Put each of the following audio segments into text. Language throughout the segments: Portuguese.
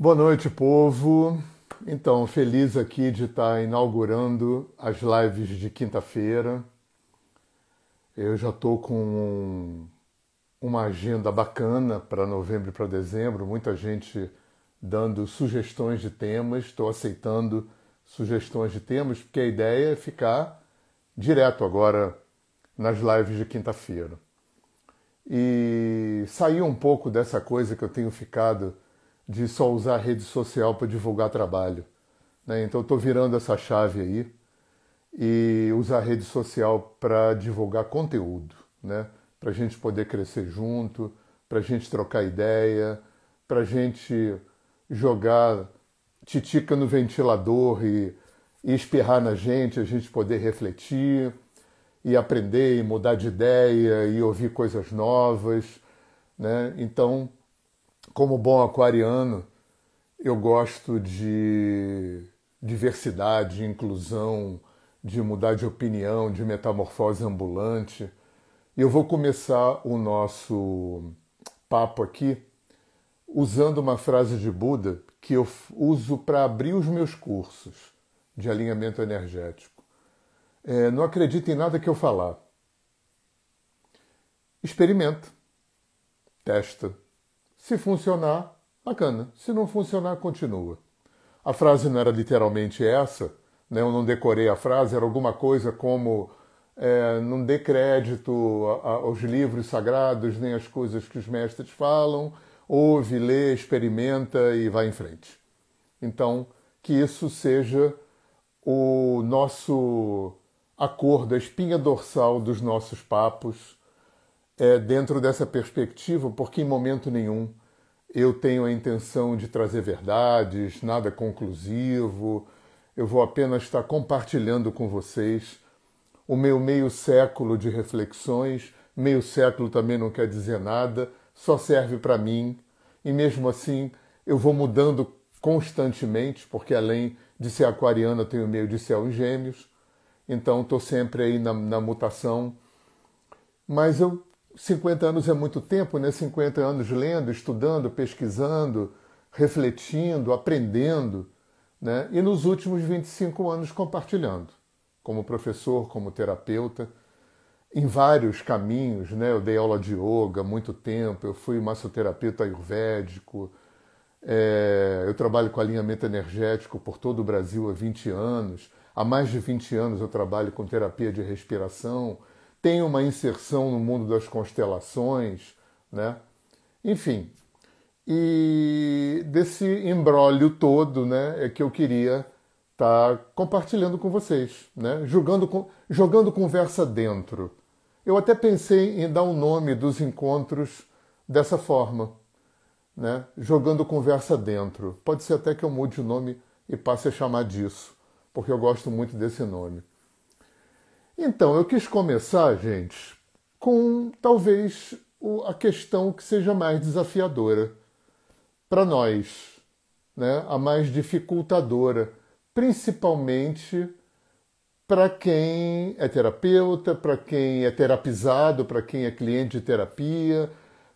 Boa noite, povo. Então, feliz aqui de estar inaugurando as lives de quinta-feira. Eu já estou com uma agenda bacana para novembro e para dezembro, muita gente dando sugestões de temas, estou aceitando sugestões de temas, porque a ideia é ficar direto agora nas lives de quinta-feira. E sair um pouco dessa coisa que eu tenho ficado de só usar a rede social para divulgar trabalho. Né? Então, estou virando essa chave aí e usar a rede social para divulgar conteúdo, né? para a gente poder crescer junto, para a gente trocar ideia, para a gente jogar titica no ventilador e, e espirrar na gente, a gente poder refletir e aprender e mudar de ideia e ouvir coisas novas. Né? Então, como bom aquariano, eu gosto de diversidade, inclusão, de mudar de opinião, de metamorfose ambulante. Eu vou começar o nosso papo aqui usando uma frase de Buda que eu uso para abrir os meus cursos de alinhamento energético. É, não acredite em nada que eu falar. Experimenta, testa, se funcionar, bacana. Se não funcionar, continua. A frase não era literalmente essa, né? eu não decorei a frase, era alguma coisa como é, não dê crédito aos livros sagrados nem às coisas que os mestres falam, ouve, lê, experimenta e vai em frente. Então, que isso seja o nosso acordo, a espinha dorsal dos nossos papos é, dentro dessa perspectiva, porque em momento nenhum eu tenho a intenção de trazer verdades, nada conclusivo, eu vou apenas estar compartilhando com vocês o meu meio século de reflexões. Meio século também não quer dizer nada, só serve para mim, e mesmo assim eu vou mudando constantemente, porque além de ser aquariana, eu tenho meio de céu em gêmeos, então estou sempre aí na, na mutação. Mas eu 50 anos é muito tempo, né? 50 anos lendo, estudando, pesquisando, refletindo, aprendendo, né? E nos últimos 25 anos compartilhando, como professor, como terapeuta, em vários caminhos, né? Eu dei aula de yoga muito tempo, eu fui massoterapeuta ayurvédico, é, eu trabalho com alinhamento energético por todo o Brasil há 20 anos, há mais de 20 anos eu trabalho com terapia de respiração, tem uma inserção no mundo das constelações, né? Enfim, e desse embrólio todo, né, é que eu queria estar tá compartilhando com vocês, né? Jogando, jogando conversa dentro. Eu até pensei em dar o um nome dos encontros dessa forma, né? Jogando conversa dentro. Pode ser até que eu mude o nome e passe a chamar disso, porque eu gosto muito desse nome. Então, eu quis começar, gente, com talvez a questão que seja mais desafiadora para nós, né? a mais dificultadora, principalmente para quem é terapeuta, para quem é terapizado, para quem é cliente de terapia,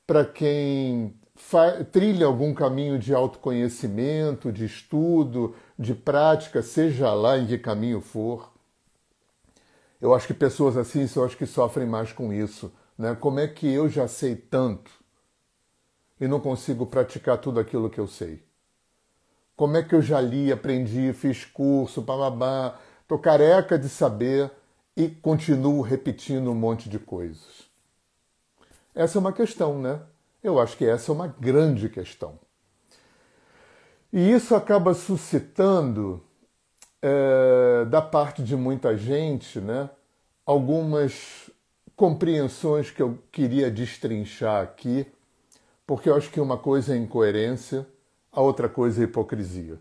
para quem trilha algum caminho de autoconhecimento, de estudo, de prática, seja lá em que caminho for. Eu acho que pessoas assim são as que sofrem mais com isso. Né? Como é que eu já sei tanto e não consigo praticar tudo aquilo que eu sei? Como é que eu já li, aprendi, fiz curso, bababá, tô careca de saber e continuo repetindo um monte de coisas? Essa é uma questão, né? Eu acho que essa é uma grande questão. E isso acaba suscitando é, da parte de muita gente, né, algumas compreensões que eu queria destrinchar aqui, porque eu acho que uma coisa é incoerência, a outra coisa é hipocrisia.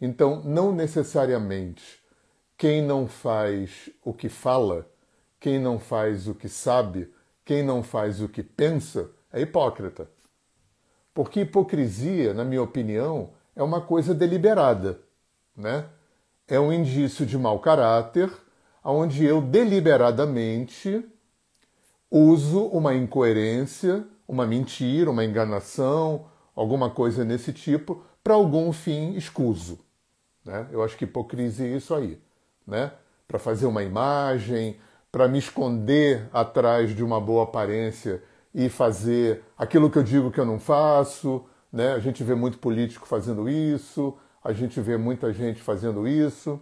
Então, não necessariamente quem não faz o que fala, quem não faz o que sabe, quem não faz o que pensa, é hipócrita. Porque hipocrisia, na minha opinião, é uma coisa deliberada, né? é um indício de mau caráter, onde eu deliberadamente uso uma incoerência, uma mentira, uma enganação, alguma coisa nesse tipo, para algum fim escuso. Né? Eu acho que hipocrisia é isso aí. Né? Para fazer uma imagem, para me esconder atrás de uma boa aparência e fazer aquilo que eu digo que eu não faço. Né? A gente vê muito político fazendo isso, a gente vê muita gente fazendo isso,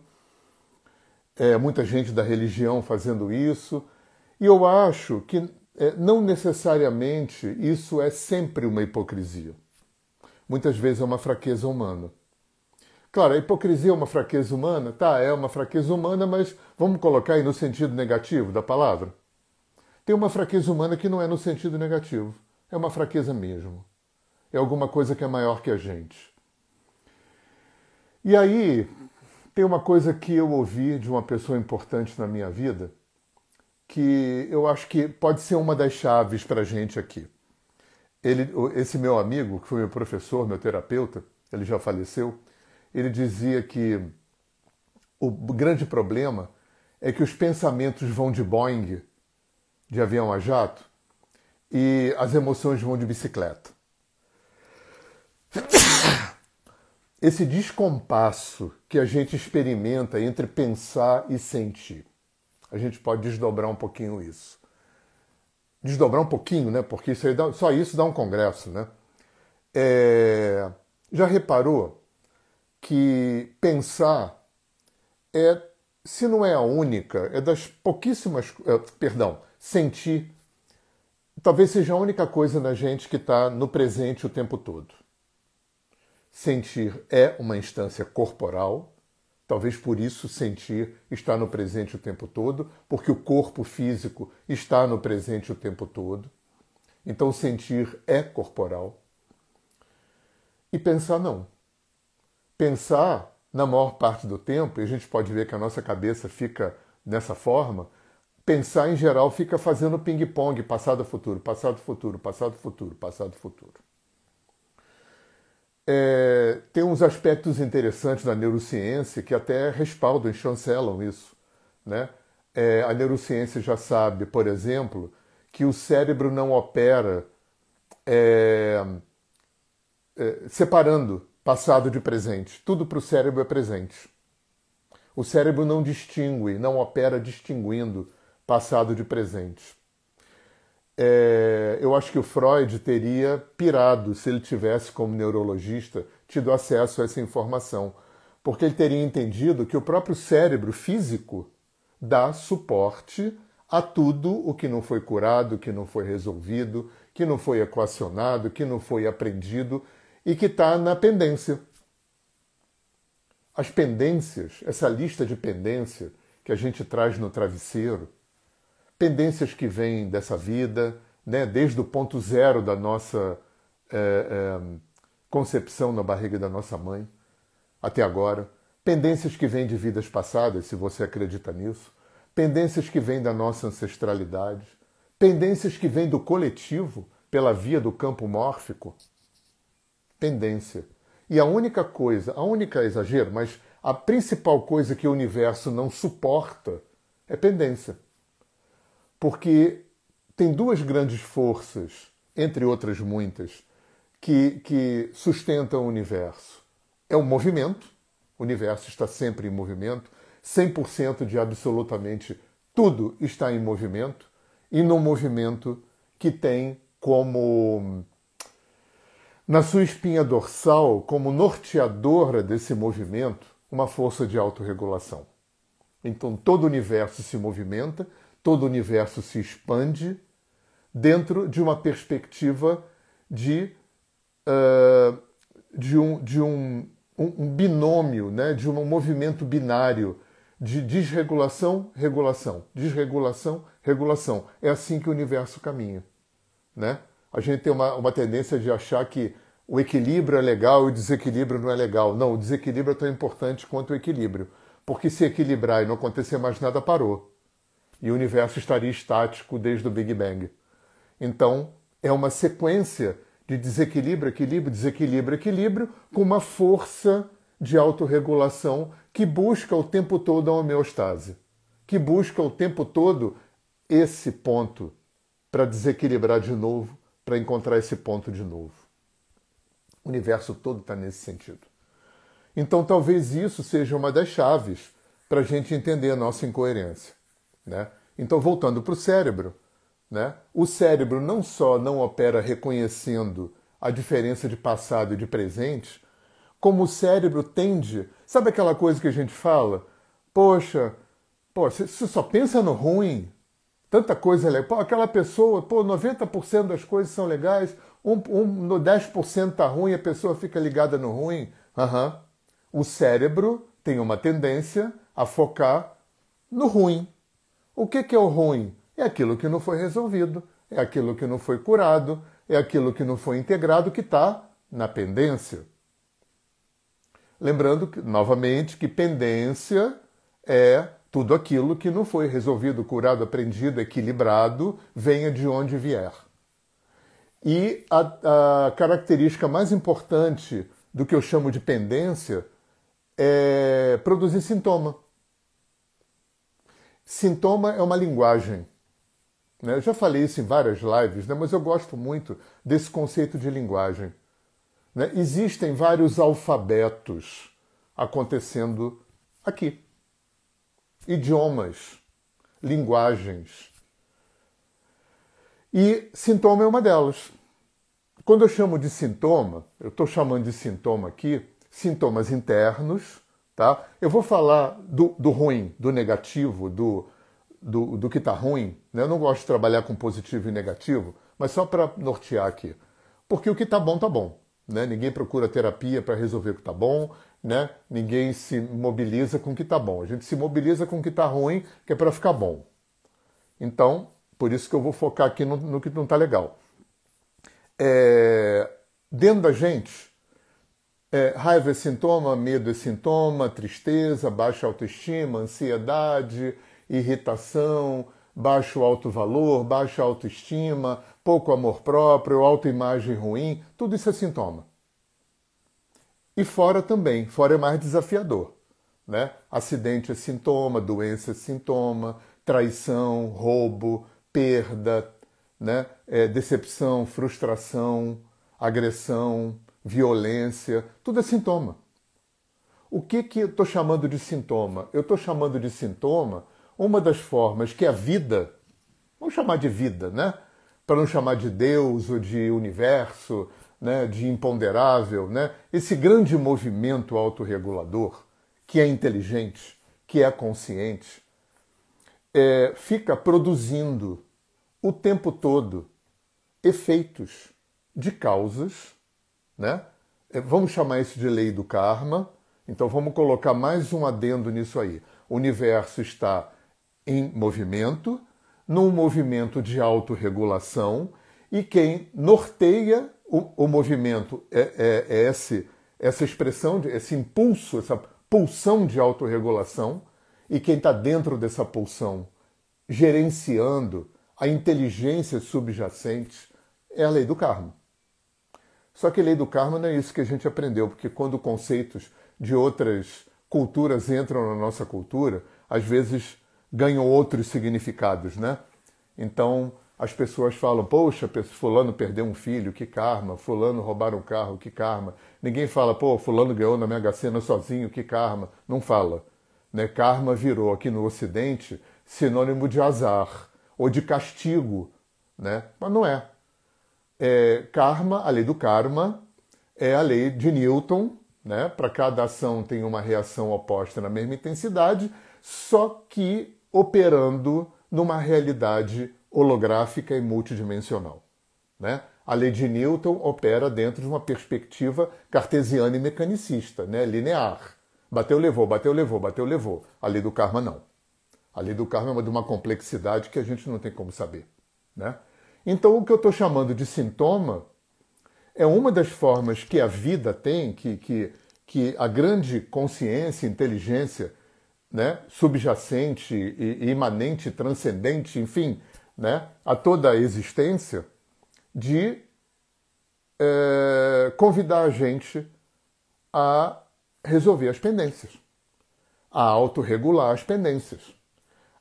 é, muita gente da religião fazendo isso. E eu acho que é, não necessariamente isso é sempre uma hipocrisia. Muitas vezes é uma fraqueza humana. Claro, a hipocrisia é uma fraqueza humana? Tá, é uma fraqueza humana, mas vamos colocar aí no sentido negativo da palavra? Tem uma fraqueza humana que não é no sentido negativo. É uma fraqueza mesmo. É alguma coisa que é maior que a gente. E aí, tem uma coisa que eu ouvi de uma pessoa importante na minha vida, que eu acho que pode ser uma das chaves para a gente aqui. Ele, esse meu amigo, que foi meu professor, meu terapeuta, ele já faleceu, ele dizia que o grande problema é que os pensamentos vão de Boeing, de avião a jato, e as emoções vão de bicicleta. Esse descompasso que a gente experimenta entre pensar e sentir. A gente pode desdobrar um pouquinho isso. Desdobrar um pouquinho, né? Porque isso dá, só isso dá um congresso, né? É, já reparou que pensar é, se não é a única, é das pouquíssimas. É, perdão, sentir talvez seja a única coisa na gente que está no presente o tempo todo. Sentir é uma instância corporal, talvez por isso sentir está no presente o tempo todo, porque o corpo físico está no presente o tempo todo. Então sentir é corporal. E pensar não. Pensar, na maior parte do tempo, e a gente pode ver que a nossa cabeça fica dessa forma, pensar em geral fica fazendo ping-pong, passado, futuro, passado, futuro, passado, futuro, passado, futuro. É, tem uns aspectos interessantes da neurociência que até respaldam e chancelam isso. Né? É, a neurociência já sabe, por exemplo, que o cérebro não opera é, é separando passado de presente. Tudo para o cérebro é presente. O cérebro não distingue, não opera distinguindo passado de presente. É, eu acho que o Freud teria pirado se ele tivesse, como neurologista, tido acesso a essa informação, porque ele teria entendido que o próprio cérebro físico dá suporte a tudo o que não foi curado, que não foi resolvido, que não foi equacionado, que não foi aprendido e que está na pendência. As pendências, essa lista de pendência que a gente traz no travesseiro, pendências que vêm dessa vida, né, desde o ponto zero da nossa é, é, concepção na barriga da nossa mãe até agora, pendências que vêm de vidas passadas, se você acredita nisso, pendências que vêm da nossa ancestralidade, pendências que vêm do coletivo pela via do campo mórfico, tendência. E a única coisa, a única exagero, mas a principal coisa que o universo não suporta é pendência. Porque tem duas grandes forças, entre outras muitas, que, que sustentam o universo. É o movimento, o universo está sempre em movimento, 100% de absolutamente tudo está em movimento, e no movimento que tem como na sua espinha dorsal, como norteadora desse movimento, uma força de autorregulação. Então todo o universo se movimenta, todo o universo se expande dentro de uma perspectiva de, uh, de, um, de um, um, binômio, né? de um movimento binário de desregulação, regulação, desregulação, regulação. É assim que o universo caminha. Né? a gente tem uma, uma tendência de achar que o equilíbrio é legal e o desequilíbrio não é legal. Não, o desequilíbrio é tão importante quanto o equilíbrio. Porque se equilibrar e não acontecer mais nada, parou. E o universo estaria estático desde o Big Bang. Então, é uma sequência de desequilíbrio, equilíbrio, desequilíbrio, equilíbrio, com uma força de autorregulação que busca o tempo todo a homeostase, que busca o tempo todo esse ponto para desequilibrar de novo para encontrar esse ponto de novo. O universo todo está nesse sentido. Então, talvez isso seja uma das chaves para a gente entender a nossa incoerência. Né? Então, voltando para o cérebro, né? o cérebro não só não opera reconhecendo a diferença de passado e de presente, como o cérebro tende. Sabe aquela coisa que a gente fala? Poxa, pô, você só pensa no ruim, tanta coisa legal. Aquela pessoa, pô, 90% das coisas são legais, um, um, no 10% tá ruim, a pessoa fica ligada no ruim. Uhum. O cérebro tem uma tendência a focar no ruim. O que, que é o ruim? É aquilo que não foi resolvido, é aquilo que não foi curado, é aquilo que não foi integrado que está na pendência. Lembrando que, novamente que pendência é tudo aquilo que não foi resolvido, curado, aprendido, equilibrado, venha de onde vier. E a, a característica mais importante do que eu chamo de pendência é produzir sintoma. Sintoma é uma linguagem. Né? Eu já falei isso em várias lives, né? mas eu gosto muito desse conceito de linguagem. Né? Existem vários alfabetos acontecendo aqui. Idiomas, linguagens. E sintoma é uma delas. Quando eu chamo de sintoma, eu estou chamando de sintoma aqui, sintomas internos, tá? Eu vou falar do, do ruim, do negativo, do, do, do que está ruim. Né? Eu não gosto de trabalhar com positivo e negativo, mas só para nortear aqui. Porque o que está bom, está bom. Né? Ninguém procura terapia para resolver o que está bom, né? ninguém se mobiliza com o que está bom. A gente se mobiliza com o que está ruim, que é para ficar bom. Então, por isso que eu vou focar aqui no, no que não está legal. É, dentro da gente, é, raiva é sintoma, medo é sintoma, tristeza, baixa autoestima, ansiedade, irritação, baixo alto valor, baixa autoestima, pouco amor próprio, autoimagem ruim, tudo isso é sintoma. E fora também, fora é mais desafiador. Né? Acidente é sintoma, doença é sintoma, traição, roubo, perda, né? É, decepção, frustração, agressão, violência, tudo é sintoma. O que, que eu estou chamando de sintoma? Eu estou chamando de sintoma uma das formas que a vida, vamos chamar de vida, né? Para não chamar de Deus ou de universo, né? de imponderável, né? Esse grande movimento autorregulador, que é inteligente, que é consciente, é, fica produzindo o tempo todo efeitos de causas, né? É, vamos chamar isso de lei do karma. Então vamos colocar mais um adendo nisso aí. O universo está em movimento, num movimento de autorregulação, e quem norteia o, o movimento é, é, é esse, essa expressão, esse impulso, essa pulsão de autorregulação, e quem está dentro dessa pulsão, gerenciando a inteligência subjacente, é a lei do karma. Só que lei do karma não é isso que a gente aprendeu, porque quando conceitos de outras culturas entram na nossa cultura, às vezes ganham outros significados, né? Então as pessoas falam, poxa, fulano perdeu um filho, que karma, fulano roubaram um carro, que karma. Ninguém fala, pô, fulano ganhou na Mega Sena sozinho, que karma. Não fala. Né? Karma virou aqui no Ocidente sinônimo de azar ou de castigo, né? Mas não é. É karma, a lei do karma, é a lei de Newton, né? Para cada ação tem uma reação oposta na mesma intensidade, só que operando numa realidade holográfica e multidimensional. Né? A lei de Newton opera dentro de uma perspectiva cartesiana e mecanicista, né? linear. Bateu, levou, bateu, levou, bateu, levou. A lei do karma não. A lei do karma é de uma complexidade que a gente não tem como saber. Né? Então, o que eu estou chamando de sintoma é uma das formas que a vida tem, que, que, que a grande consciência, inteligência né, subjacente e imanente, transcendente, enfim, né, a toda a existência, de é, convidar a gente a resolver as pendências, a autorregular as pendências,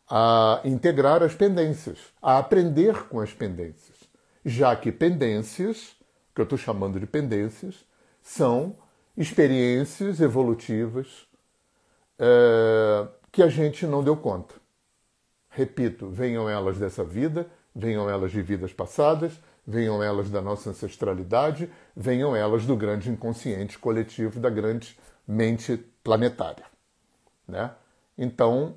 a integrar as pendências, a aprender com as pendências, já que pendências, que eu estou chamando de pendências, são experiências evolutivas é, que a gente não deu conta. Repito, venham elas dessa vida, venham elas de vidas passadas, venham elas da nossa ancestralidade, venham elas do grande inconsciente coletivo, da grande mente planetária. Né? Então,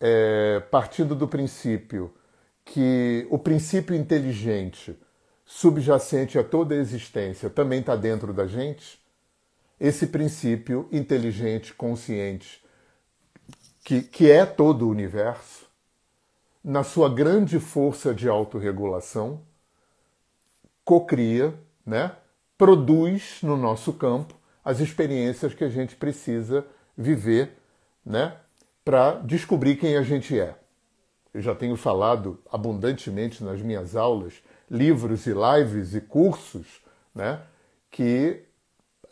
é, partindo do princípio que o princípio inteligente subjacente a toda a existência também está dentro da gente, esse princípio inteligente, consciente, que, que é todo o universo, na sua grande força de autorregulação, cocria, né, produz no nosso campo as experiências que a gente precisa viver né, para descobrir quem a gente é. Eu já tenho falado abundantemente nas minhas aulas, livros e lives e cursos, né, que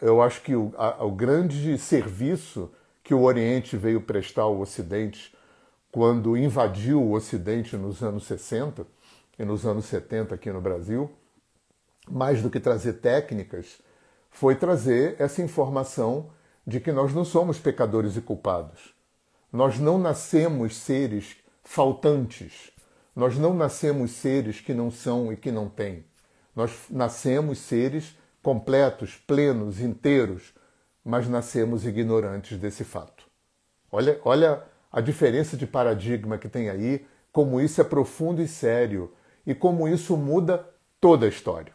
eu acho que o, a, o grande serviço que o Oriente veio prestar ao Ocidente quando invadiu o Ocidente nos anos 60 e nos anos 70 aqui no Brasil, mais do que trazer técnicas, foi trazer essa informação de que nós não somos pecadores e culpados. Nós não nascemos seres faltantes. Nós não nascemos seres que não são e que não têm. Nós nascemos seres completos, plenos, inteiros, mas nascemos ignorantes desse fato. Olha, olha a diferença de paradigma que tem aí, como isso é profundo e sério e como isso muda toda a história.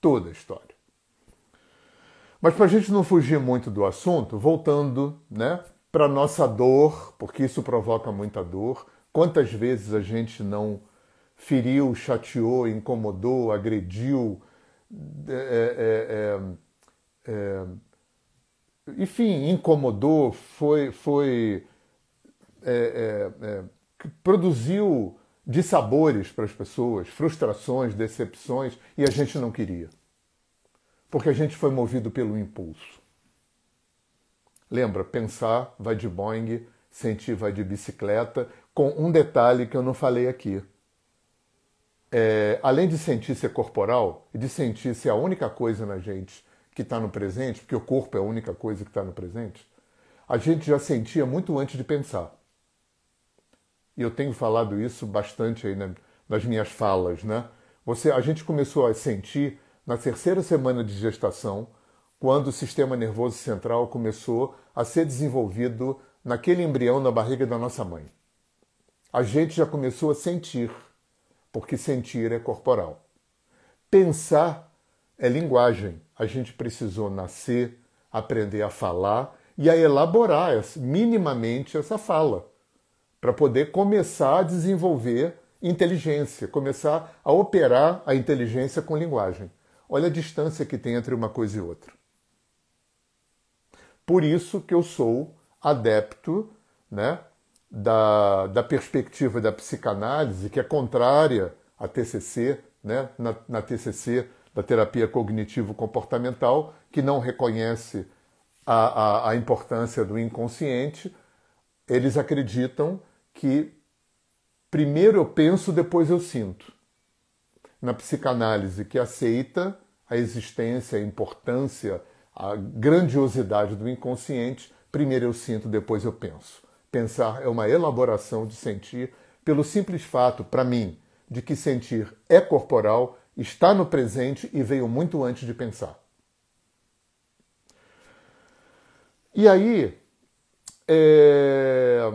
Toda a história. Mas para a gente não fugir muito do assunto, voltando né, para nossa dor, porque isso provoca muita dor. Quantas vezes a gente não feriu, chateou, incomodou, agrediu, é, é, é, é enfim, incomodou, foi, foi é, é, produziu dissabores para as pessoas, frustrações, decepções, e a gente não queria porque a gente foi movido pelo impulso. Lembra, pensar vai de Boeing, sentir vai de bicicleta, com um detalhe que eu não falei aqui. É, além de sentir ser corporal de sentir ser a única coisa na gente que está no presente, porque o corpo é a única coisa que está no presente, a gente já sentia muito antes de pensar. E eu tenho falado isso bastante aí nas minhas falas, né? Você, a gente começou a sentir na terceira semana de gestação, quando o sistema nervoso central começou a ser desenvolvido naquele embrião na barriga da nossa mãe. A gente já começou a sentir, porque sentir é corporal. Pensar é linguagem. A gente precisou nascer, aprender a falar e a elaborar minimamente essa fala, para poder começar a desenvolver inteligência, começar a operar a inteligência com linguagem. Olha a distância que tem entre uma coisa e outra. Por isso que eu sou adepto né, da, da perspectiva da psicanálise, que é contrária à TCC, né, na, na TCC da terapia cognitivo-comportamental, que não reconhece a, a, a importância do inconsciente. Eles acreditam que primeiro eu penso, depois eu sinto na psicanálise que aceita a existência, a importância, a grandiosidade do inconsciente, primeiro eu sinto, depois eu penso. Pensar é uma elaboração de sentir pelo simples fato, para mim, de que sentir é corporal, está no presente e veio muito antes de pensar. E aí, é,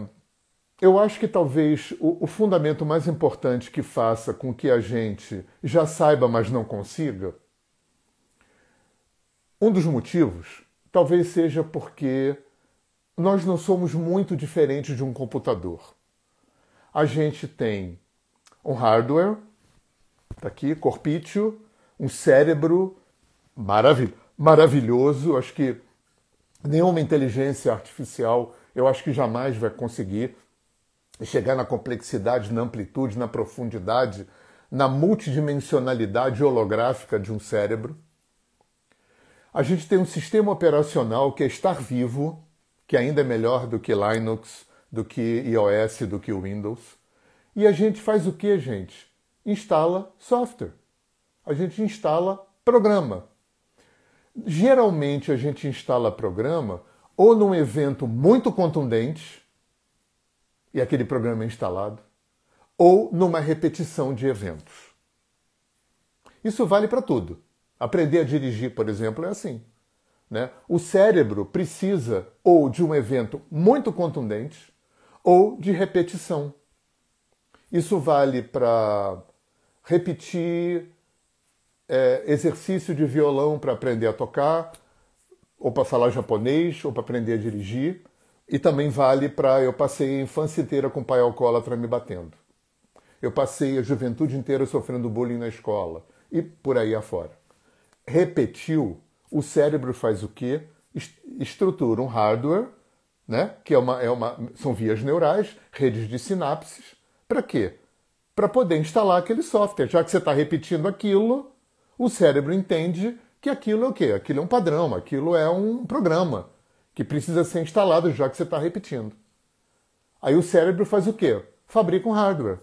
eu acho que talvez o, o, fundamento mais importante que faça com que a gente já saiba, mas não consiga, um dos motivos talvez seja porque nós não somos muito diferentes de um computador. A gente tem um hardware, tá aqui, corpício, um cérebro maravil maravilhoso. Acho que nenhuma inteligência artificial, eu acho que jamais vai conseguir chegar na complexidade, na amplitude, na profundidade, na multidimensionalidade holográfica de um cérebro. A gente tem um sistema operacional que é estar vivo, que ainda é melhor do que Linux, do que iOS, do que Windows. E a gente faz o que, gente? Instala software. A gente instala programa. Geralmente a gente instala programa ou num evento muito contundente, e aquele programa é instalado, ou numa repetição de eventos. Isso vale para tudo. Aprender a dirigir, por exemplo, é assim. Né? O cérebro precisa ou de um evento muito contundente ou de repetição. Isso vale para repetir é, exercício de violão para aprender a tocar, ou para falar japonês, ou para aprender a dirigir. E também vale para eu passei a infância inteira com o pai alcoólatra me batendo. Eu passei a juventude inteira sofrendo bullying na escola e por aí afora. Repetiu, o cérebro faz o quê? Estrutura um hardware, né? que é uma, é uma, são vias neurais, redes de sinapses. Para quê? Para poder instalar aquele software. Já que você está repetindo aquilo, o cérebro entende que aquilo é o quê? Aquilo é um padrão, aquilo é um programa que precisa ser instalado já que você está repetindo. Aí o cérebro faz o quê? Fabrica um hardware.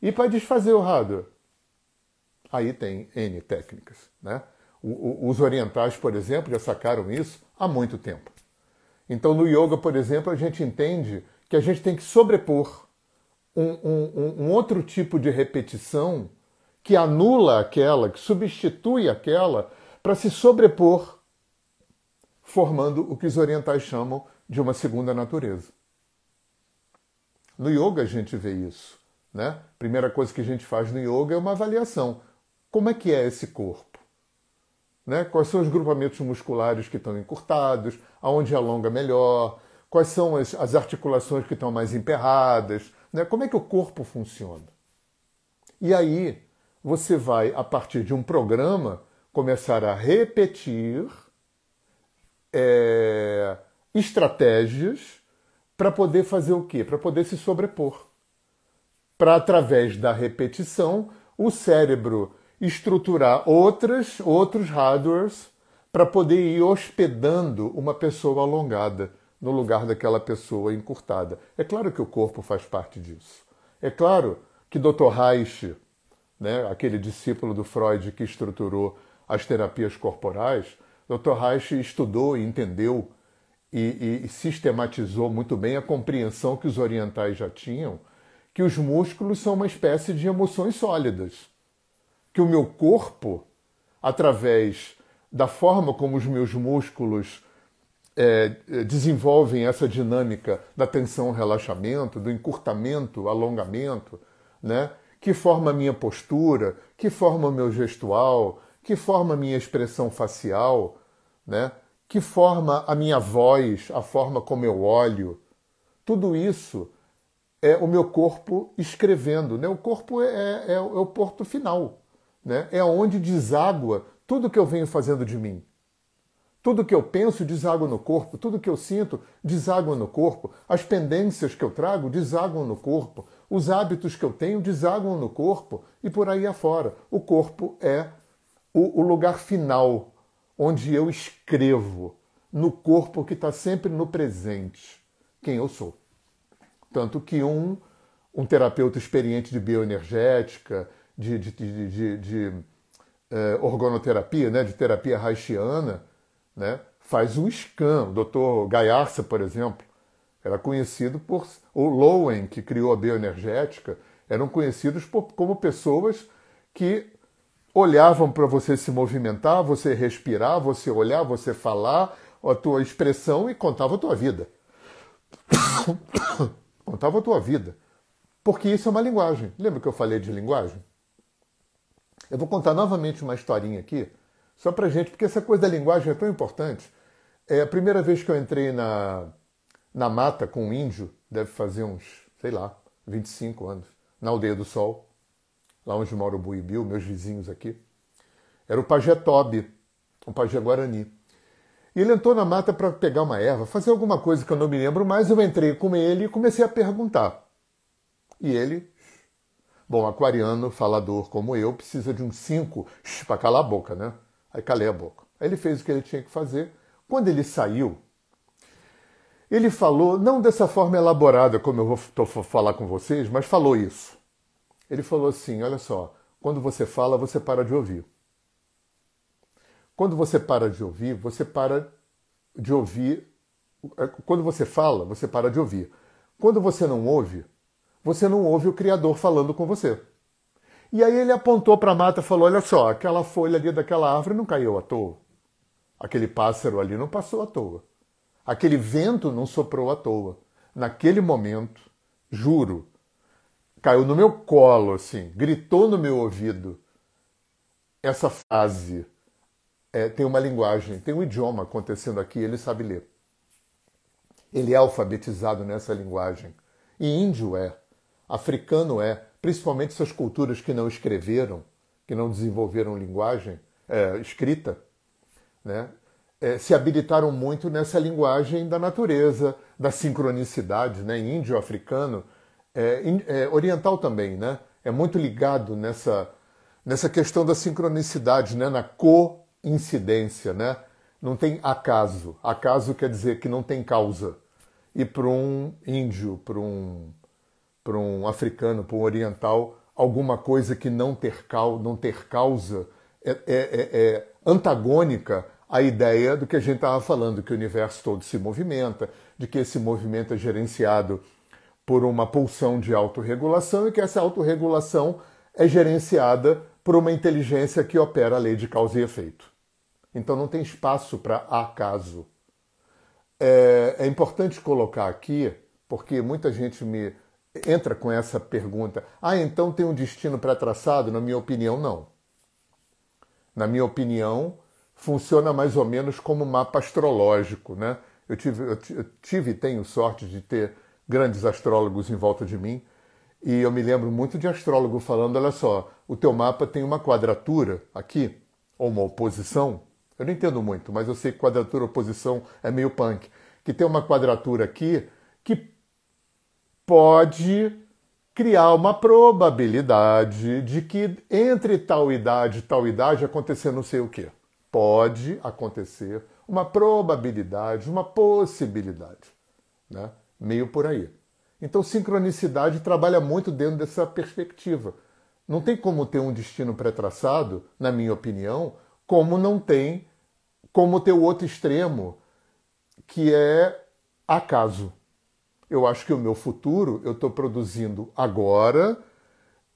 E para desfazer o hardware? Aí tem N técnicas. Né? os orientais, por exemplo, já sacaram isso há muito tempo. Então, no yoga, por exemplo, a gente entende que a gente tem que sobrepor um, um, um outro tipo de repetição que anula aquela, que substitui aquela, para se sobrepor, formando o que os orientais chamam de uma segunda natureza. No yoga a gente vê isso. Né? Primeira coisa que a gente faz no yoga é uma avaliação. Como é que é esse corpo? Né? Quais são os grupamentos musculares que estão encurtados? Aonde alonga melhor? Quais são as, as articulações que estão mais emperradas? Né? Como é que o corpo funciona? E aí você vai, a partir de um programa, começar a repetir é, estratégias para poder fazer o quê? Para poder se sobrepor. Para, através da repetição, o cérebro estruturar outras, outros hardwares para poder ir hospedando uma pessoa alongada no lugar daquela pessoa encurtada. É claro que o corpo faz parte disso. É claro que Dr. Reich né, aquele discípulo do Freud que estruturou as terapias corporais, Dr. Reich estudou e entendeu e, e, sistematizou muito bem a compreensão que os orientais já tinham, que os músculos são uma espécie de emoções sólidas, que o meu corpo, através da forma como os meus músculos é, desenvolvem essa dinâmica da tensão-relaxamento, do encurtamento, alongamento, né? que forma a minha postura, que forma o meu gestual, que forma a minha expressão facial, né? que forma a minha voz, a forma como eu olho. Tudo isso é o meu corpo escrevendo. Né? O corpo é, é, é, é o porto final. Né? É onde deságua tudo que eu venho fazendo de mim. Tudo que eu penso deságua no corpo, tudo que eu sinto deságua no corpo, as pendências que eu trago deságuam no corpo, os hábitos que eu tenho desaguam no corpo e por aí afora. O corpo é o, o lugar final onde eu escrevo no corpo que está sempre no presente quem eu sou. Tanto que um, um terapeuta experiente de bioenergética, de, de, de, de, é, organoterapia, né, de terapia haitiana, né, faz um scan. O doutor Gaiarsa, por exemplo, era conhecido por. O Lowen, que criou a bioenergética, eram conhecidos por, como pessoas que olhavam para você se movimentar, você respirar, você olhar, você falar, a tua expressão e contava a tua vida. contava a tua vida. Porque isso é uma linguagem. Lembra que eu falei de linguagem? Eu vou contar novamente uma historinha aqui, só para gente, porque essa coisa da linguagem é tão importante. É a primeira vez que eu entrei na, na mata com um índio, deve fazer uns, sei lá, 25 anos, na Aldeia do Sol, lá onde mora o Buibil, meus vizinhos aqui. Era o pajé Tobi, um pajé Guarani. E ele entrou na mata para pegar uma erva, fazer alguma coisa que eu não me lembro mais. Eu entrei com ele e comecei a perguntar. E ele, bom, aquariano, falador como eu, precisa de uns cinco para calar a boca, né? Aí calei a boca. Aí ele fez o que ele tinha que fazer. Quando ele saiu, ele falou, não dessa forma elaborada como eu vou falar com vocês, mas falou isso. Ele falou assim: olha só, quando você fala, você para de ouvir. Quando você para de ouvir, você para de ouvir. É, quando você fala, você para de ouvir. Quando você não ouve, você não ouve o Criador falando com você. E aí ele apontou para a mata e falou: Olha só, aquela folha ali daquela árvore não caiu à toa. Aquele pássaro ali não passou à toa. Aquele vento não soprou à toa. Naquele momento, juro, caiu no meu colo, assim, gritou no meu ouvido. Essa frase é, tem uma linguagem, tem um idioma acontecendo aqui, ele sabe ler. Ele é alfabetizado nessa linguagem. E índio é, africano é, principalmente essas culturas que não escreveram, que não desenvolveram linguagem é, escrita, né? É, se habilitaram muito nessa linguagem da natureza, da sincronicidade, né? índio, africano, é, é, oriental também, né? é muito ligado nessa, nessa questão da sincronicidade, né? na coincidência. Né? Não tem acaso. Acaso quer dizer que não tem causa. E para um índio, para um, para um africano, para um oriental, alguma coisa que não ter, não ter causa é, é, é, é antagônica à ideia do que a gente estava falando, que o universo todo se movimenta, de que esse movimento é gerenciado por uma pulsão de autorregulação e que essa autorregulação é gerenciada por uma inteligência que opera a lei de causa e efeito. Então não tem espaço para acaso. É, é importante colocar aqui, porque muita gente me entra com essa pergunta: ah, então tem um destino pré-traçado? Na minha opinião, não na minha opinião, funciona mais ou menos como mapa astrológico. Né? Eu tive, eu tive tenho sorte de ter grandes astrólogos em volta de mim, e eu me lembro muito de astrólogo falando: olha só, o teu mapa tem uma quadratura aqui, ou uma oposição. Eu não entendo muito, mas eu sei que quadratura oposição é meio punk. Que tem uma quadratura aqui pode criar uma probabilidade de que entre tal idade e tal idade acontecer não sei o quê. Pode acontecer uma probabilidade, uma possibilidade. Né? Meio por aí. Então, sincronicidade trabalha muito dentro dessa perspectiva. Não tem como ter um destino pré-traçado, na minha opinião, como não tem como ter o outro extremo, que é acaso eu acho que o meu futuro eu estou produzindo agora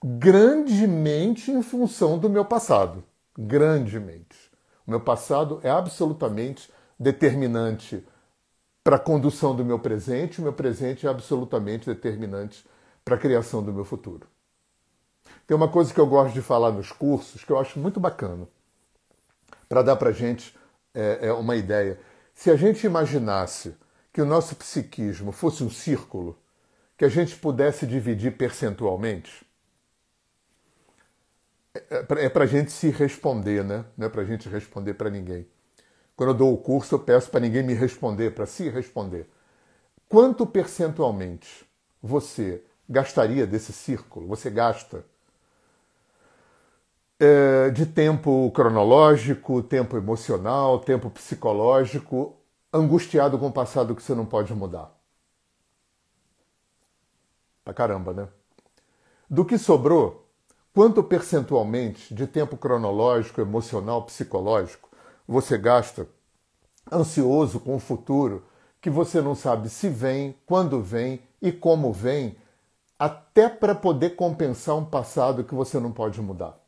grandemente em função do meu passado. Grandemente. O meu passado é absolutamente determinante para a condução do meu presente, o meu presente é absolutamente determinante para a criação do meu futuro. Tem uma coisa que eu gosto de falar nos cursos que eu acho muito bacana, para dar para a gente é, é uma ideia. Se a gente imaginasse que o nosso psiquismo fosse um círculo que a gente pudesse dividir percentualmente? É para a gente se responder, né? Não é para a gente responder para ninguém. Quando eu dou o curso, eu peço para ninguém me responder, para se responder. Quanto percentualmente você gastaria desse círculo? Você gasta é, de tempo cronológico, tempo emocional, tempo psicológico angustiado com o passado que você não pode mudar. Pra caramba, né? Do que sobrou, quanto percentualmente de tempo cronológico, emocional, psicológico você gasta ansioso com o futuro que você não sabe se vem, quando vem e como vem, até para poder compensar um passado que você não pode mudar?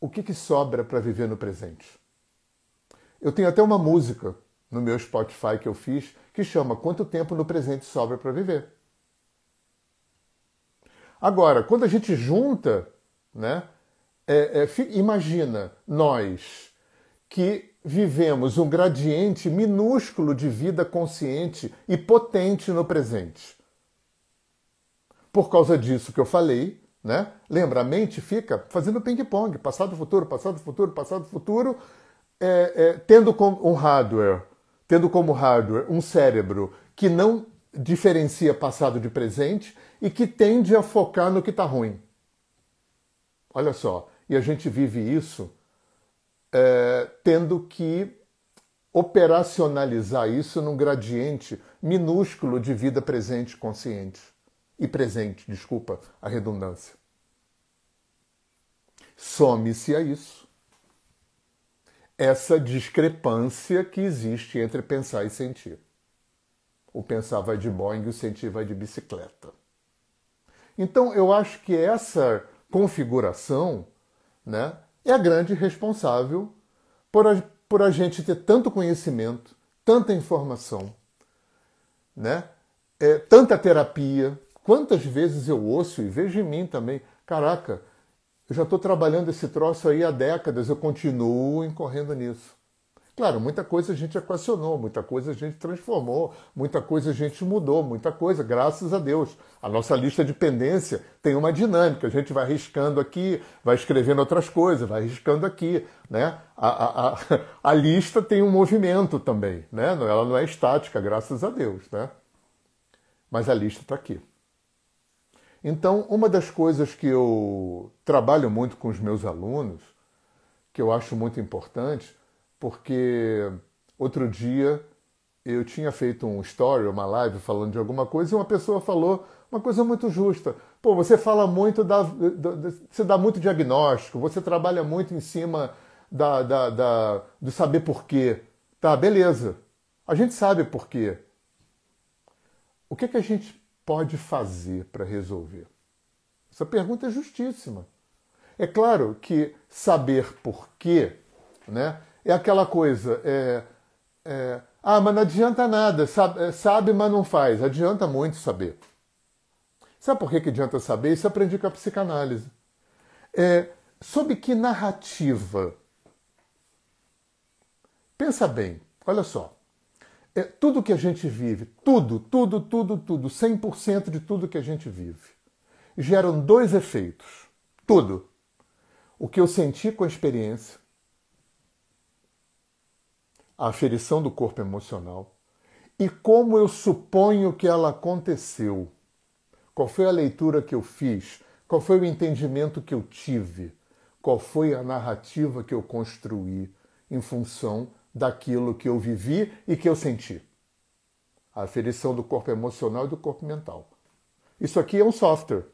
O que, que sobra para viver no presente? Eu tenho até uma música no meu Spotify que eu fiz que chama Quanto Tempo no Presente Sobra para Viver. Agora, quando a gente junta, né, é, é, imagina nós que vivemos um gradiente minúsculo de vida consciente e potente no presente. Por causa disso que eu falei, né? Lembra, a mente fica fazendo ping-pong, passado, futuro, passado, futuro, passado, futuro, é, é, tendo como um hardware, tendo como hardware um cérebro que não diferencia passado de presente e que tende a focar no que está ruim. Olha só, e a gente vive isso é, tendo que operacionalizar isso num gradiente minúsculo de vida presente consciente. E presente, desculpa a redundância. Some-se a isso essa discrepância que existe entre pensar e sentir. O pensar vai de Boeing e o sentir vai de bicicleta. Então, eu acho que essa configuração né, é a grande responsável por a, por a gente ter tanto conhecimento, tanta informação, né, é, tanta terapia. Quantas vezes eu ouço e vejo em mim também, caraca, eu já estou trabalhando esse troço aí há décadas, eu continuo incorrendo nisso. Claro, muita coisa a gente equacionou, muita coisa a gente transformou, muita coisa a gente mudou, muita coisa, graças a Deus. A nossa lista de pendência tem uma dinâmica, a gente vai riscando aqui, vai escrevendo outras coisas, vai riscando aqui. Né? A, a, a, a lista tem um movimento também, né? ela não é estática, graças a Deus. Né? Mas a lista está aqui. Então, uma das coisas que eu trabalho muito com os meus alunos, que eu acho muito importante, porque outro dia eu tinha feito um story, uma live falando de alguma coisa e uma pessoa falou uma coisa muito justa. Pô, você fala muito da, da, você dá muito diagnóstico, você trabalha muito em cima da, da, da, do saber por quê. Tá, beleza. A gente sabe por quê. O que, que a gente pode fazer para resolver? Essa pergunta é justíssima. É claro que saber por quê, né? é aquela coisa, é, é, ah, mas não adianta nada, sabe, é, sabe, mas não faz. Adianta muito saber. Sabe por que, que adianta saber? Isso eu aprendi com a psicanálise. É, sob que narrativa? Pensa bem, olha só. É, tudo que a gente vive, tudo, tudo, tudo, tudo, 100% de tudo que a gente vive, geram dois efeitos. Tudo. O que eu senti com a experiência a aferição do corpo emocional e como eu suponho que ela aconteceu. Qual foi a leitura que eu fiz? Qual foi o entendimento que eu tive? Qual foi a narrativa que eu construí em função daquilo que eu vivi e que eu senti? A aferição do corpo emocional e do corpo mental. Isso aqui é um software.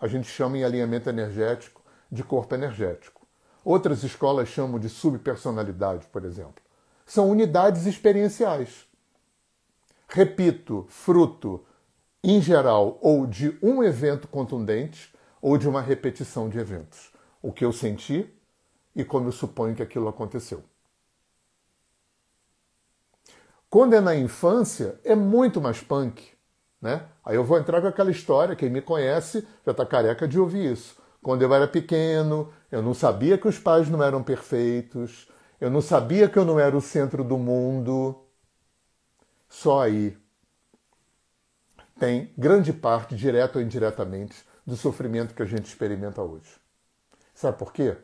A gente chama em alinhamento energético de corpo energético. Outras escolas chamam de subpersonalidade, por exemplo são unidades experienciais. Repito, fruto, em geral, ou de um evento contundente ou de uma repetição de eventos. O que eu senti e como eu suponho que aquilo aconteceu. Quando é na infância, é muito mais punk. Né? Aí eu vou entrar com aquela história, quem me conhece já está careca de ouvir isso. Quando eu era pequeno, eu não sabia que os pais não eram perfeitos, eu não sabia que eu não era o centro do mundo. Só aí tem grande parte, direta ou indiretamente, do sofrimento que a gente experimenta hoje. Sabe por quê?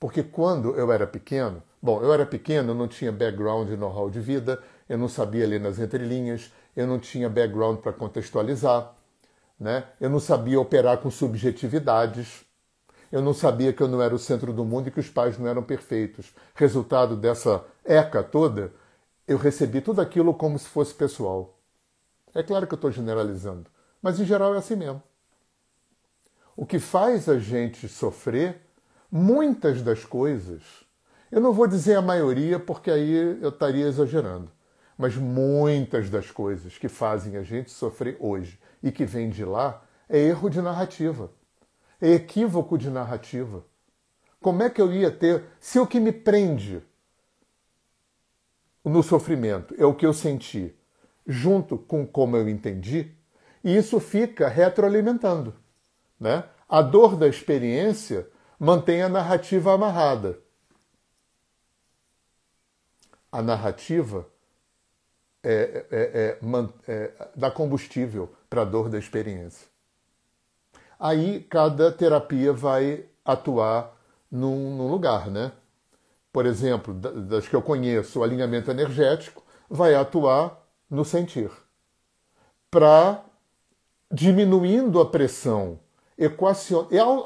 Porque quando eu era pequeno, bom, eu era pequeno, eu não tinha background e know-how de vida, eu não sabia ler nas entrelinhas, eu não tinha background para contextualizar, né? eu não sabia operar com subjetividades. Eu não sabia que eu não era o centro do mundo e que os pais não eram perfeitos. Resultado dessa eca toda, eu recebi tudo aquilo como se fosse pessoal. É claro que eu estou generalizando, mas em geral é assim mesmo. O que faz a gente sofrer, muitas das coisas, eu não vou dizer a maioria porque aí eu estaria exagerando, mas muitas das coisas que fazem a gente sofrer hoje e que vem de lá é erro de narrativa é equívoco de narrativa. Como é que eu ia ter, se o que me prende no sofrimento é o que eu senti, junto com como eu entendi, e isso fica retroalimentando. Né? A dor da experiência mantém a narrativa amarrada. A narrativa é, é, é, é dá combustível para a dor da experiência aí cada terapia vai atuar num, num lugar, né? Por exemplo, das que eu conheço, o alinhamento energético vai atuar no sentir. Para diminuindo a pressão,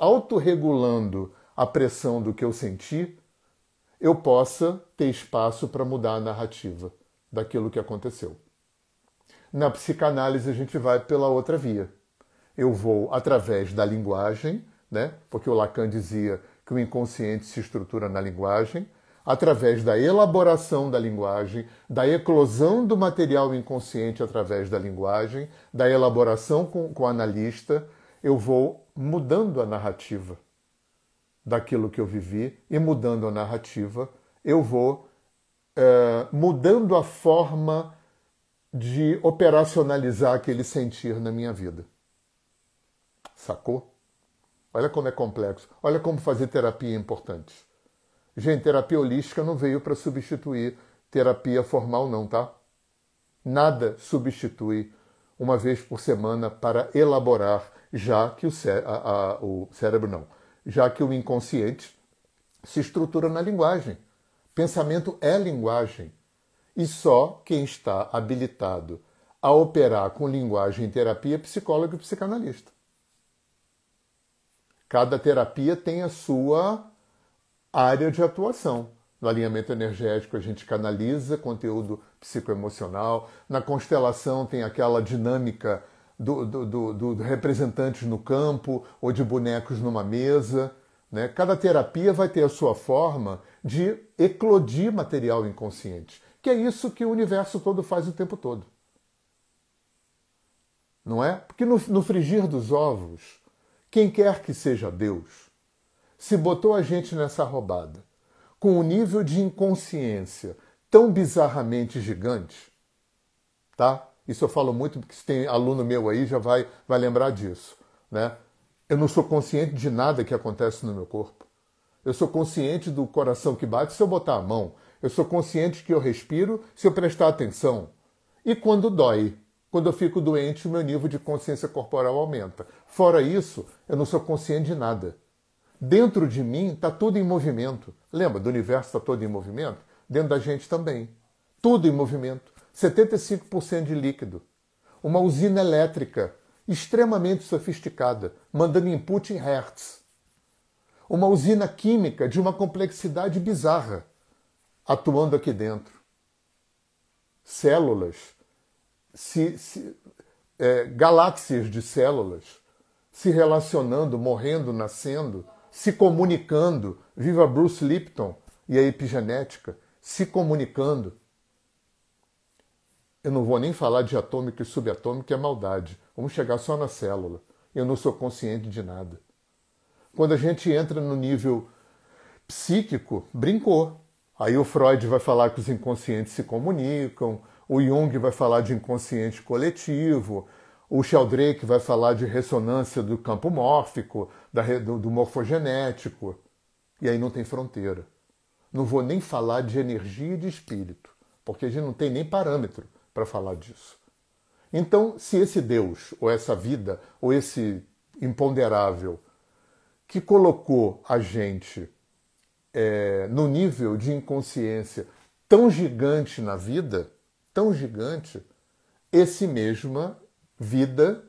autorregulando a pressão do que eu senti, eu possa ter espaço para mudar a narrativa daquilo que aconteceu. Na psicanálise, a gente vai pela outra via eu vou através da linguagem, né? porque o Lacan dizia que o inconsciente se estrutura na linguagem, através da elaboração da linguagem, da eclosão do material inconsciente através da linguagem, da elaboração com, com o analista, eu vou mudando a narrativa daquilo que eu vivi e mudando a narrativa, eu vou é, mudando a forma de operacionalizar aquele sentir na minha vida. Sacou? Olha como é complexo. Olha como fazer terapia é importante. Gente, terapia holística não veio para substituir terapia formal, não, tá? Nada substitui uma vez por semana para elaborar, já que o, cé a, a, o cérebro não, já que o inconsciente se estrutura na linguagem. Pensamento é linguagem. E só quem está habilitado a operar com linguagem em terapia é psicólogo e psicanalista. Cada terapia tem a sua área de atuação. No alinhamento energético, a gente canaliza conteúdo psicoemocional. Na constelação, tem aquela dinâmica do, do, do, do representantes no campo ou de bonecos numa mesa. Né? Cada terapia vai ter a sua forma de eclodir material inconsciente, que é isso que o universo todo faz o tempo todo. Não é? Porque no, no frigir dos ovos, quem quer que seja Deus, se botou a gente nessa roubada com um nível de inconsciência tão bizarramente gigante, tá? Isso eu falo muito porque se tem aluno meu aí já vai, vai lembrar disso, né? Eu não sou consciente de nada que acontece no meu corpo. Eu sou consciente do coração que bate se eu botar a mão. Eu sou consciente que eu respiro se eu prestar atenção. E quando dói, quando eu fico doente, o meu nível de consciência corporal aumenta. Fora isso, eu não sou consciente de nada. Dentro de mim está tudo em movimento. Lembra, do universo está todo em movimento? Dentro da gente também. Tudo em movimento. 75% de líquido. Uma usina elétrica extremamente sofisticada, mandando input em hertz. Uma usina química de uma complexidade bizarra, atuando aqui dentro. Células, se, se, é, galáxias de células se relacionando, morrendo, nascendo se comunicando. Viva Bruce Lipton e a epigenética, se comunicando. Eu não vou nem falar de atômico e subatômico, é maldade. Vamos chegar só na célula. Eu não sou consciente de nada. Quando a gente entra no nível psíquico, brincou. Aí o Freud vai falar que os inconscientes se comunicam, o Jung vai falar de inconsciente coletivo, o Sheldrake vai falar de ressonância do campo mórfico, do, do morfogenético. E aí não tem fronteira. Não vou nem falar de energia e de espírito, porque a gente não tem nem parâmetro para falar disso. Então, se esse Deus, ou essa vida, ou esse imponderável que colocou a gente é, no nível de inconsciência tão gigante na vida, tão gigante, esse mesma vida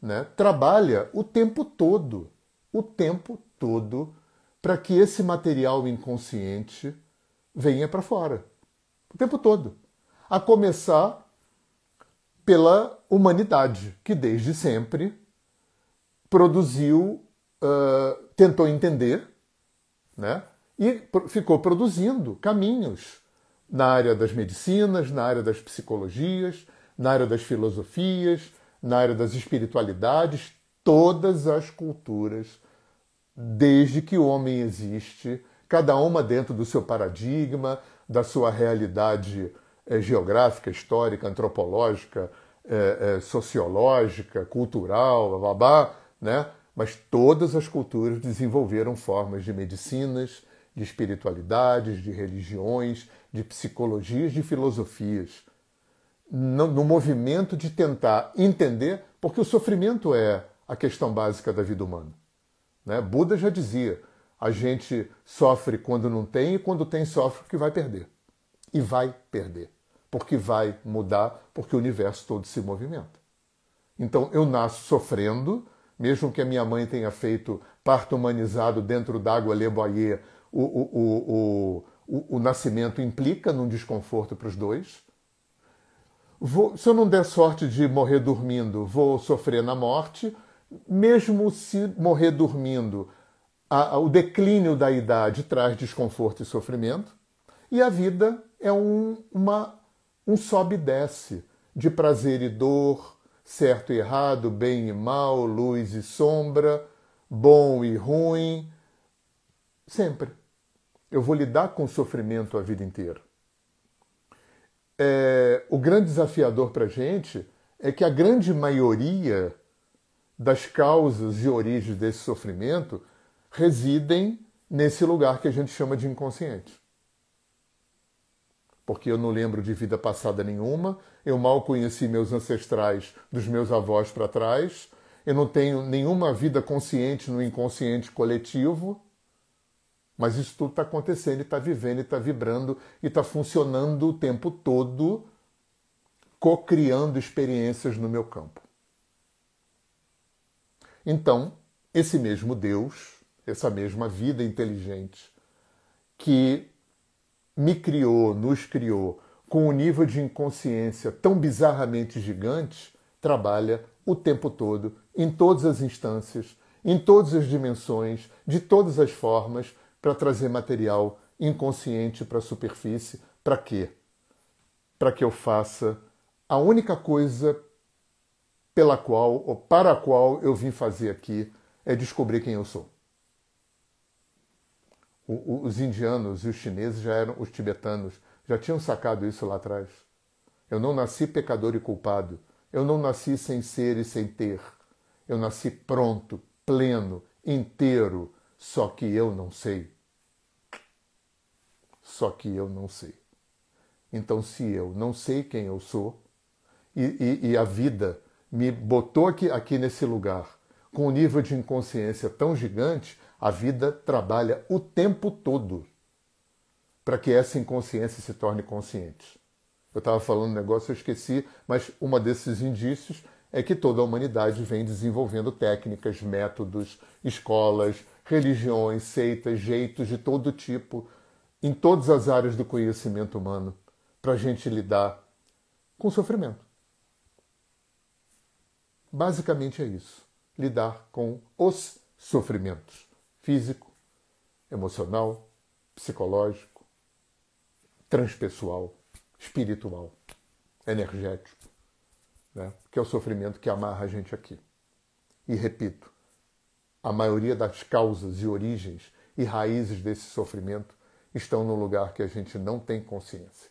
né, trabalha o tempo todo, o tempo todo, para que esse material inconsciente venha para fora. O tempo todo. A começar pela humanidade, que desde sempre produziu, uh, tentou entender, né? e ficou produzindo caminhos na área das medicinas, na área das psicologias, na área das filosofias, na área das espiritualidades, todas as culturas, desde que o homem existe, cada uma dentro do seu paradigma, da sua realidade geográfica, histórica, antropológica, é, é, sociológica, cultural, babá, né? Mas todas as culturas desenvolveram formas de medicinas, de espiritualidades, de religiões, de psicologias, de filosofias no, no movimento de tentar entender, porque o sofrimento é a questão básica da vida humana. Né? Buda já dizia: a gente sofre quando não tem e quando tem sofre porque vai perder. E vai perder, porque vai mudar, porque o universo todo se movimenta. Então eu nasço sofrendo, mesmo que a minha mãe tenha feito parto humanizado dentro d'água Le Boyer, o, o, o, o, nascimento implica num desconforto para os dois. Vou, se eu não der sorte de morrer dormindo, vou sofrer na morte. Mesmo se morrer dormindo, a, a, o declínio da idade traz desconforto e sofrimento, e a vida é um, uma, um sobe e desce de prazer e dor, certo e errado, bem e mal, luz e sombra, bom e ruim, sempre. Eu vou lidar com o sofrimento a vida inteira. É, o grande desafiador para a gente é que a grande maioria das causas e origens desse sofrimento residem nesse lugar que a gente chama de inconsciente. Porque eu não lembro de vida passada nenhuma, eu mal conheci meus ancestrais dos meus avós para trás, eu não tenho nenhuma vida consciente no inconsciente coletivo, mas isso tudo está acontecendo, está vivendo, está vibrando e está funcionando o tempo todo, co-criando experiências no meu campo. Então, esse mesmo Deus, essa mesma vida inteligente, que me criou, nos criou, com um nível de inconsciência tão bizarramente gigante, trabalha o tempo todo, em todas as instâncias, em todas as dimensões, de todas as formas, para trazer material inconsciente para a superfície. Para quê? Para que eu faça a única coisa pela qual ou para a qual eu vim fazer aqui é descobrir quem eu sou os indianos e os chineses já eram, os tibetanos, já tinham sacado isso lá atrás. Eu não nasci pecador e culpado. Eu não nasci sem ser e sem ter. Eu nasci pronto, pleno, inteiro, só que eu não sei. Só que eu não sei. Então, se eu não sei quem eu sou, e, e, e a vida me botou aqui, aqui nesse lugar com um nível de inconsciência tão gigante, a vida trabalha o tempo todo para que essa inconsciência se torne consciente. Eu estava falando um negócio, eu esqueci, mas um desses indícios é que toda a humanidade vem desenvolvendo técnicas, métodos, escolas, religiões, seitas, jeitos de todo tipo, em todas as áreas do conhecimento humano, para a gente lidar com o sofrimento. Basicamente é isso: lidar com os sofrimentos físico, emocional, psicológico, transpessoal, espiritual, energético, né? que é o sofrimento que amarra a gente aqui. E repito, a maioria das causas e origens e raízes desse sofrimento estão no lugar que a gente não tem consciência.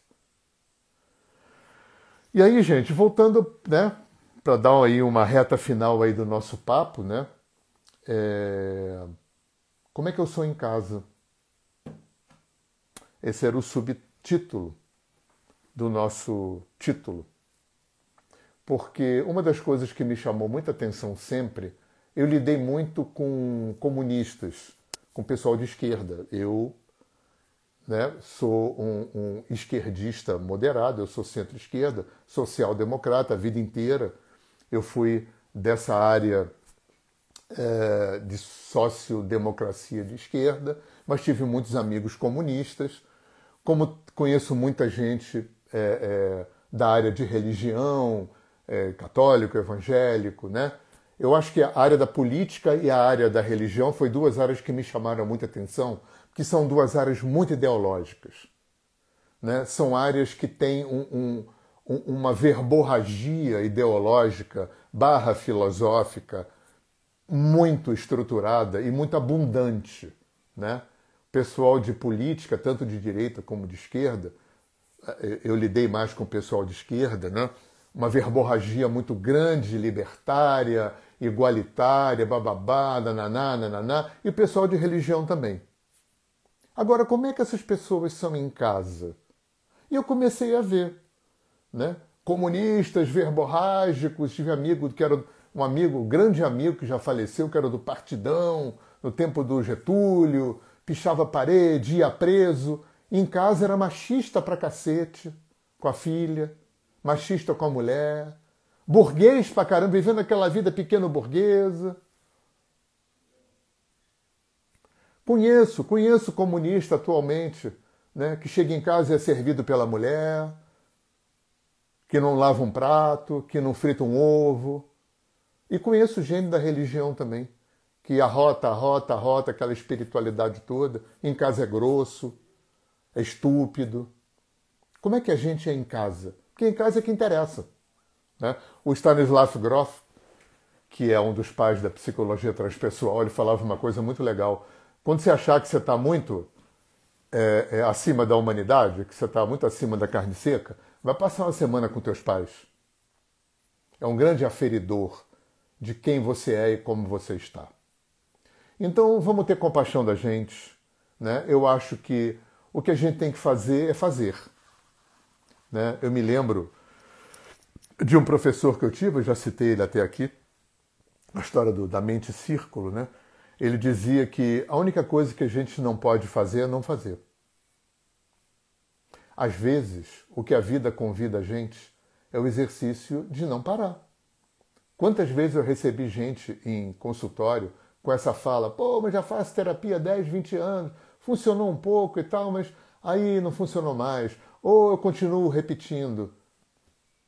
E aí, gente, voltando, né, para dar aí uma reta final aí do nosso papo, né, é... Como é que eu sou em casa? Esse era o subtítulo do nosso título. Porque uma das coisas que me chamou muita atenção sempre, eu lidei muito com comunistas, com pessoal de esquerda. Eu né, sou um, um esquerdista moderado, eu sou centro-esquerda, social-democrata a vida inteira. Eu fui dessa área é, de sociodemocracia de esquerda, mas tive muitos amigos comunistas. Como conheço muita gente é, é, da área de religião, é, católico, evangélico, né? Eu acho que a área da política e a área da religião foi duas áreas que me chamaram muita atenção, porque são duas áreas muito ideológicas. Né? São áreas que têm um, um, uma verborragia ideológica barra filosófica muito estruturada e muito abundante. Né? Pessoal de política, tanto de direita como de esquerda, eh, eu lidei mais com o pessoal de esquerda, né? uma verborragia muito grande, libertária, igualitária, bababá, nananá, nananá, e o pessoal de religião também. Agora, como é que essas pessoas são em casa? E eu comecei a ver, né? Comunistas verborrágicos, tive amigo que era um amigo, um grande amigo que já faleceu, que era do Partidão, no tempo do Getúlio, pichava parede, ia preso. Em casa era machista pra cacete, com a filha, machista com a mulher, burguês pra caramba, vivendo aquela vida pequeno burguesa. Conheço, conheço comunista atualmente, né, que chega em casa e é servido pela mulher, que não lava um prato, que não frita um ovo, e conheço gente da religião também, que arrota, arrota, arrota aquela espiritualidade toda. Em casa é grosso, é estúpido. Como é que a gente é em casa? Porque em casa é que interessa. Né? O Stanislav Grof, que é um dos pais da psicologia transpessoal, ele falava uma coisa muito legal. Quando você achar que você está muito é, é, acima da humanidade, que você está muito acima da carne seca, vai passar uma semana com teus pais. É um grande aferidor de quem você é e como você está. Então vamos ter compaixão da gente. Né? Eu acho que o que a gente tem que fazer é fazer. Né? Eu me lembro de um professor que eu tive, eu já citei ele até aqui, a história do, da mente círculo, né? Ele dizia que a única coisa que a gente não pode fazer é não fazer. Às vezes, o que a vida convida a gente é o exercício de não parar. Quantas vezes eu recebi gente em consultório com essa fala: pô, mas já faço terapia há 10, 20 anos, funcionou um pouco e tal, mas aí não funcionou mais. Ou eu continuo repetindo.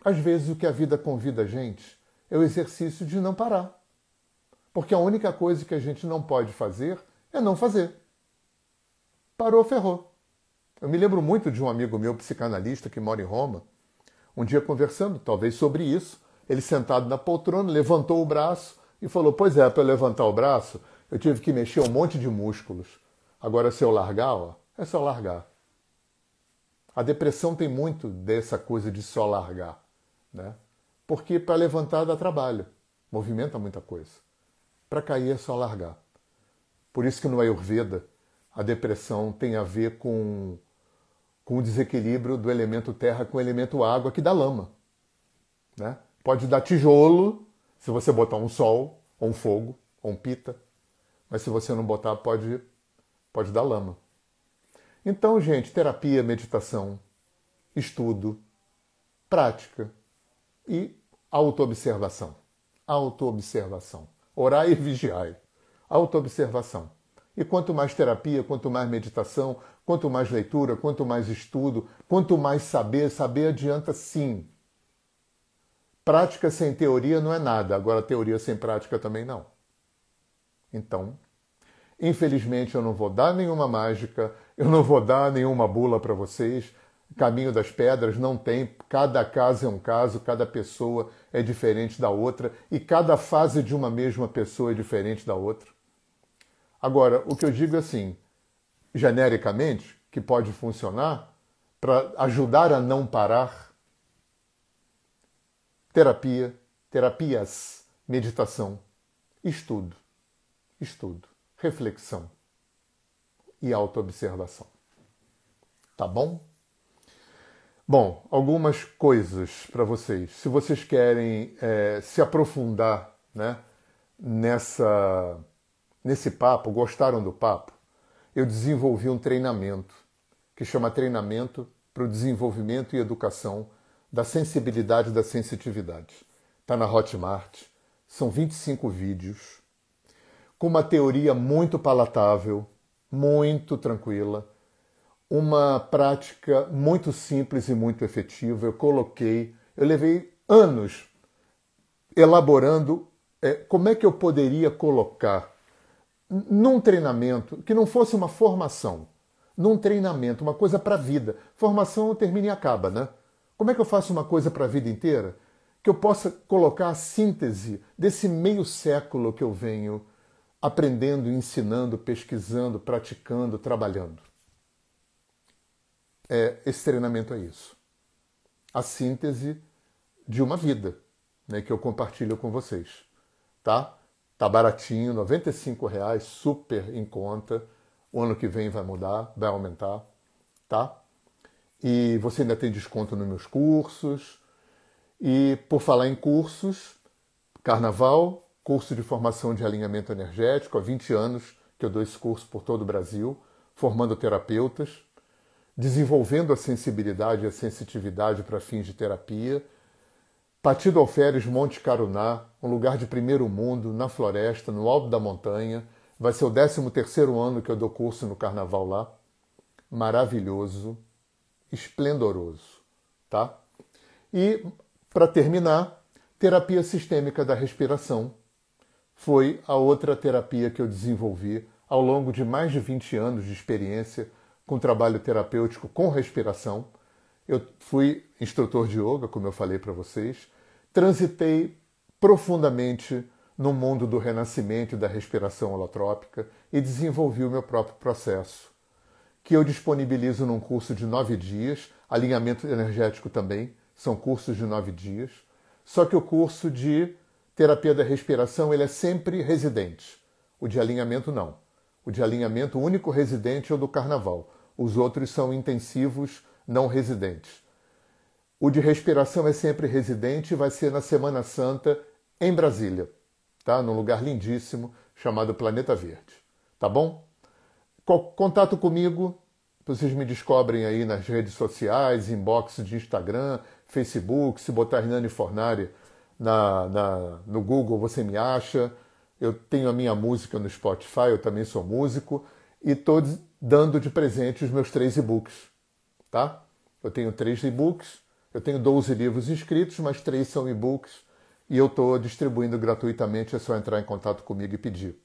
Às vezes o que a vida convida a gente é o exercício de não parar. Porque a única coisa que a gente não pode fazer é não fazer. Parou, ferrou. Eu me lembro muito de um amigo meu, psicanalista, que mora em Roma, um dia conversando, talvez sobre isso, ele sentado na poltrona, levantou o braço e falou: Pois é, para levantar o braço, eu tive que mexer um monte de músculos. Agora, se eu largar, ó, é só largar. A depressão tem muito dessa coisa de só largar, né? Porque para levantar dá trabalho, movimenta muita coisa. Para cair é só largar. Por isso que no Ayurveda a depressão tem a ver com, com o desequilíbrio do elemento terra com o elemento água que dá lama. Né? Pode dar tijolo se você botar um sol, ou um fogo, ou um pita, mas se você não botar, pode, pode dar lama. Então, gente, terapia, meditação, estudo, prática e autoobservação. Autoobservação. Orai e vigiai. Autoobservação. E quanto mais terapia, quanto mais meditação, quanto mais leitura, quanto mais estudo, quanto mais saber, saber adianta sim. Prática sem teoria não é nada, agora teoria sem prática também não. Então, infelizmente eu não vou dar nenhuma mágica, eu não vou dar nenhuma bula para vocês. Caminho das Pedras não tem, cada caso é um caso, cada pessoa é diferente da outra e cada fase de uma mesma pessoa é diferente da outra. Agora, o que eu digo assim, genericamente, que pode funcionar para ajudar a não parar, terapia, terapias, meditação, estudo, estudo, reflexão e autoobservação. Tá bom? Bom, algumas coisas para vocês. Se vocês querem é, se aprofundar né, nessa, nesse papo, gostaram do papo, eu desenvolvi um treinamento que chama Treinamento para o Desenvolvimento e Educação da Sensibilidade e da Sensitividade. Está na Hotmart. São 25 vídeos com uma teoria muito palatável, muito tranquila, uma prática muito simples e muito efetiva. Eu coloquei, eu levei anos elaborando é, como é que eu poderia colocar num treinamento que não fosse uma formação, num treinamento, uma coisa para a vida. Formação termina e acaba, né? Como é que eu faço uma coisa para a vida inteira? Que eu possa colocar a síntese desse meio século que eu venho aprendendo, ensinando, pesquisando, praticando, trabalhando. É, esse treinamento é isso. A síntese de uma vida né, que eu compartilho com vocês. Tá? Tá baratinho, R$ reais, super em conta. O ano que vem vai mudar, vai aumentar, tá? E você ainda tem desconto nos meus cursos. E por falar em cursos, Carnaval, curso de formação de alinhamento energético, há 20 anos que eu dou esse curso por todo o Brasil, formando terapeutas, desenvolvendo a sensibilidade e a sensitividade para fins de terapia. Patido Alferes, Monte Caruná, um lugar de primeiro mundo, na floresta, no alto da montanha. Vai ser o 13 terceiro ano que eu dou curso no carnaval lá. Maravilhoso, esplendoroso, tá? E, para terminar, terapia sistêmica da respiração, foi a outra terapia que eu desenvolvi ao longo de mais de 20 anos de experiência com trabalho terapêutico com respiração. Eu fui instrutor de yoga, como eu falei para vocês, transitei profundamente no mundo do renascimento e da respiração holotrópica e desenvolvi o meu próprio processo, que eu disponibilizo num curso de nove dias, alinhamento energético também, são cursos de nove dias, só que o curso de terapia da respiração ele é sempre residente, o de alinhamento não. O de alinhamento, o único residente é o do carnaval, os outros são intensivos, não residentes. O de respiração é sempre residente e vai ser na Semana Santa em Brasília, tá? Num lugar lindíssimo chamado Planeta Verde, tá bom? Contato comigo, vocês me descobrem aí nas redes sociais, inbox de Instagram, Facebook, se botar Hernani Fornari na, na, no Google você me acha. Eu tenho a minha música no Spotify, eu também sou músico, e estou dando de presente os meus três e-books, tá? Eu tenho três e-books, eu tenho 12 livros inscritos, mas três são e-books e eu estou distribuindo gratuitamente, é só entrar em contato comigo e pedir.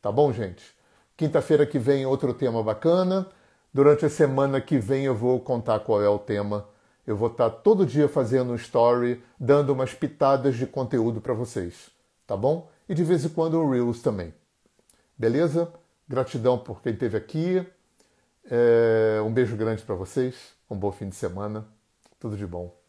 Tá bom, gente? Quinta-feira que vem outro tema bacana. Durante a semana que vem eu vou contar qual é o tema. Eu vou estar todo dia fazendo um story, dando umas pitadas de conteúdo para vocês, tá bom? E de vez em quando um Reels também. Beleza? Gratidão por quem esteve aqui. É... Um beijo grande para vocês. Um bom fim de semana. Tudo de bom.